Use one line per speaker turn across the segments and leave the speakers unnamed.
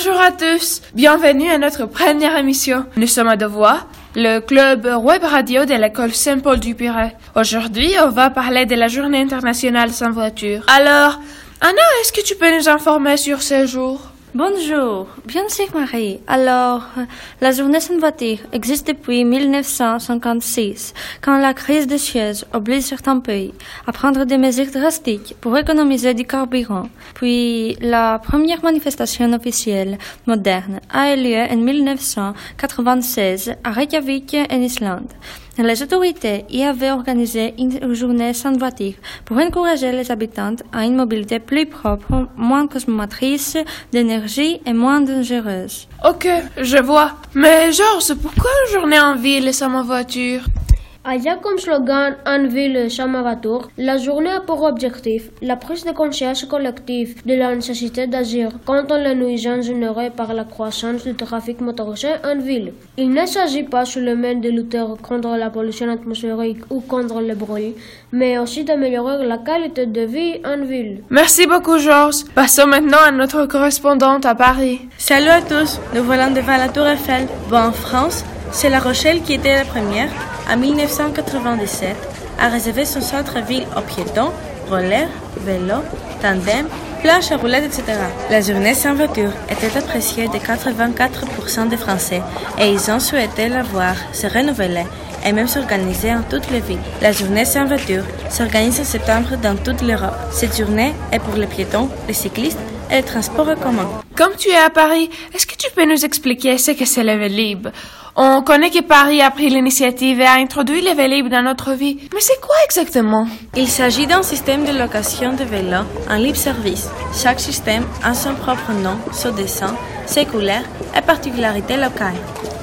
Bonjour à tous, bienvenue à notre première émission. Nous sommes à Devoix, le club web radio de l'école Saint-Paul du Piret. Aujourd'hui, on va parler de la journée internationale sans voiture. Alors, Anna, est-ce que tu peux nous informer sur ce jour?
Bonjour, bien sûr Marie. Alors, la journée sans voiture existe depuis 1956, quand la crise de Suez oblige certains pays à prendre des mesures drastiques pour économiser du carburant. Puis, la première manifestation officielle moderne a eu lieu en 1996 à Reykjavik, en Islande. Les autorités y avaient organisé une journée sans voiture pour encourager les habitants à une mobilité plus propre, moins consommatrice d'énergie et moins dangereuse.
Ok, je vois. Mais Georges, pourquoi une journée en ville sans ma voiture?
Ayant comme slogan En ville sans la journée a pour objectif la prise de conscience collective de la nécessité d'agir contre les nuisances générées par la croissance du trafic motorisé en ville. Il ne s'agit pas seulement de lutter contre la pollution atmosphérique ou contre le bruit, mais aussi d'améliorer la qualité de vie en ville.
Merci beaucoup, Georges. Passons maintenant à notre correspondante à Paris.
Salut à tous, nous voilà devant la Tour Eiffel. Bon, en France, c'est La Rochelle qui était la première, en 1997, à réserver son centre-ville aux piétons, rollers, vélos, tandem, planches à roulettes, etc. La journée sans voiture était appréciée de 84% des Français et ils ont souhaité la voir se renouveler et même s'organiser en toutes les villes. La journée sans voiture s'organise en septembre dans toute l'Europe. Cette journée est pour les piétons, les cyclistes et les transports en commun.
Comme tu es à Paris, est-ce que tu peux nous expliquer ce que c'est le Vélib On connaît que Paris a pris l'initiative et a introduit le Vélib dans notre vie. Mais c'est quoi exactement?
Il s'agit d'un système de location de vélos en libre service. Chaque système a son propre nom, son dessin, ses couleurs et particularités locales.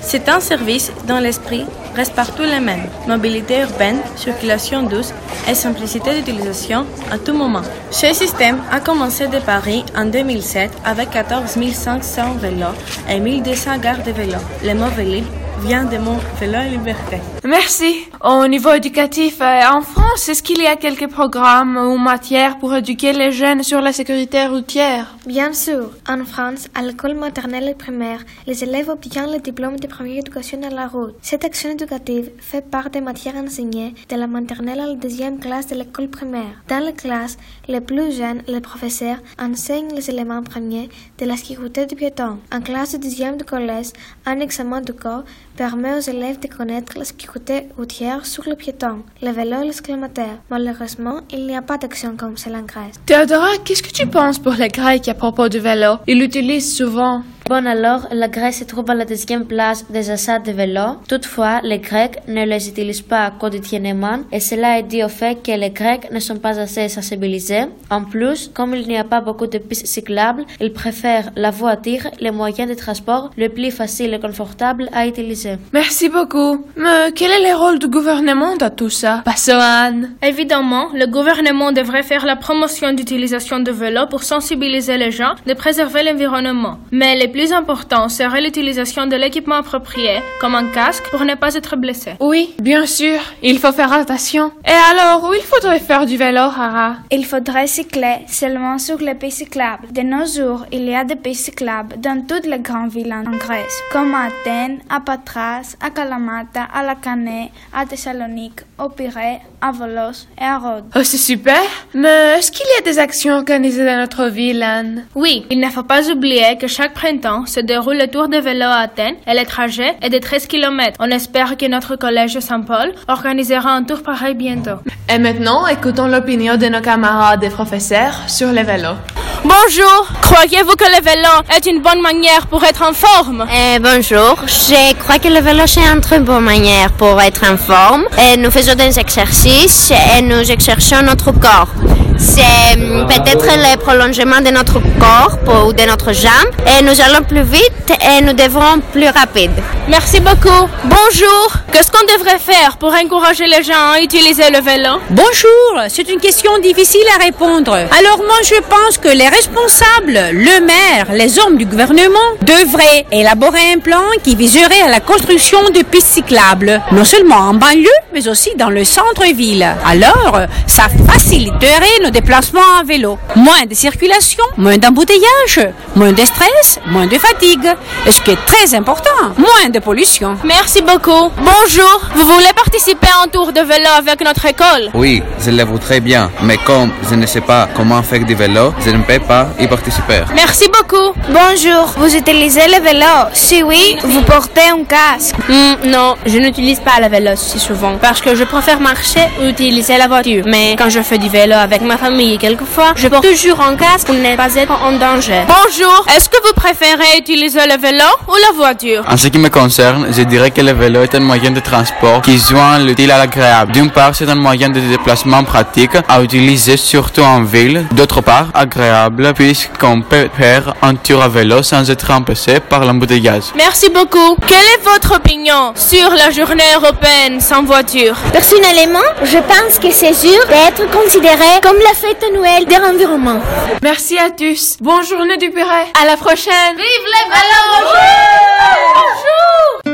C'est un service dont l'esprit reste partout le même. Mobilité urbaine, circulation douce et simplicité d'utilisation à tout moment. Ce système a commencé de Paris en 2007 avec 14 500 vélos et 1200 gares de vélos. Le mot Vélib vient de mon vélo liberté.
Merci. Au niveau éducatif, euh, en France, est-ce qu'il y a quelques programmes ou matières pour éduquer les jeunes sur la sécurité routière?
Bien sûr. En France, à l'école maternelle et primaire, les élèves obtiennent le diplôme de première éducation à la route. Cette action éducative fait part des matières enseignées de la maternelle à la deuxième classe de l'école primaire. Dans la classe, les plus jeunes, les professeurs enseignent les éléments premiers de la sécurité du piéton. En classe de deuxième de collège, un examen de corps permet aux élèves de connaître la sécurité routière sur le piéton, le vélo et l'esclamateur. Malheureusement, il n'y a pas d'action comme celle en Grèce.
Théodora, qu'est-ce que tu penses pour les Grecs à propos du vélo? Ils l'utilisent souvent.
Bon alors, la Grèce se trouve à la deuxième place des achats de vélos. Toutefois, les Grecs ne les utilisent pas quotidiennement et cela est dû au fait que les Grecs ne sont pas assez sensibilisés. En plus, comme il n'y a pas beaucoup de pistes cyclables, ils préfèrent la voiture, les moyens de transport le plus facile et confortable à utiliser.
Merci beaucoup. Mais quel est le rôle du gouvernement dans tout ça? Passons Anne.
Évidemment, le gouvernement devrait faire la promotion d'utilisation de vélos pour sensibiliser les gens de préserver l'environnement. Mais les plus important serait l'utilisation de l'équipement approprié, comme un casque, pour ne pas être blessé.
Oui, bien sûr, il faut faire attention. Et alors, où il faudrait faire du vélo, Hara?
Il faudrait cycler seulement sur les pistes cyclables. De nos jours, il y a des pistes cyclables dans toutes les grandes villes en Grèce, comme à Athènes, à Patras, à Kalamata, à Lacanée, à Thessalonique, au Pirée, à Volos et à Rhodes.
Oh, c'est super. Mais est-ce qu'il y a des actions organisées dans notre ville, Anne?
Oui, il ne faut pas oublier que chaque printemps se déroule le tour de vélo à Athènes et le trajet est de 13 km. On espère que notre collège Saint-Paul organisera un tour pareil bientôt.
Et maintenant, écoutons l'opinion de nos camarades et professeurs sur les vélos.
Bonjour, croyez-vous que le vélo est une bonne manière pour être en forme?
Eh, bonjour, je crois que le vélo c'est une très bonne manière pour être en forme. Et nous faisons des exercices et nous exerçons notre corps. C'est peut-être le prolongement de notre corps ou de notre jambe et nous allons plus vite et nous devrons plus rapide.
Merci beaucoup. Bonjour, qu'est-ce qu'on devrait faire pour encourager les gens à utiliser le vélo?
Bonjour, c'est une question difficile à répondre. Alors moi je pense que les responsables, le maire, les hommes du gouvernement devraient élaborer un plan qui viserait à la construction de pistes cyclables, non seulement en banlieue mais aussi dans le centre-ville. Alors ça faciliterait nos déplacements à vélo. Moins de circulation, moins d'embouteillage, moins de stress, moins de fatigue. Et ce qui est très important, moins de pollution.
Merci beaucoup. Bonjour, vous voulez participer à un tour de vélo avec notre école?
Oui, je le voudrais bien, mais comme je ne sais pas comment faire du vélo, je ne peux pas y participer.
Merci beaucoup.
Bonjour, vous utilisez le vélo? Si oui, vous portez un casque.
Hmm, non, je n'utilise pas le vélo si souvent parce que je préfère marcher ou utiliser la voiture. Mais quand je fais du vélo avec ma famille quelquefois, je porte toujours un casque pour ne pas être en danger.
Bonjour, est-ce que vous préférez utiliser le vélo ou la voiture?
En ce qui me concerne, je dirais que le vélo est un moyen de transport qui joint l'utile à l'agréable. D'une part, c'est un moyen de déplacement pratique à utiliser surtout en ville. D'autre part, agréable puisqu'on peut faire un tour à vélo sans être empêché par l'embouteillage.
Merci beaucoup. Quelle est votre opinion sur la journée européenne sans voiture?
Personnellement, je pense que c'est sûr d'être considéré comme la fête de Noël de l'environnement.
Merci à tous. Bonne journée du Perret. À la prochaine.
Vive les ballons! Bonjour! Bonjour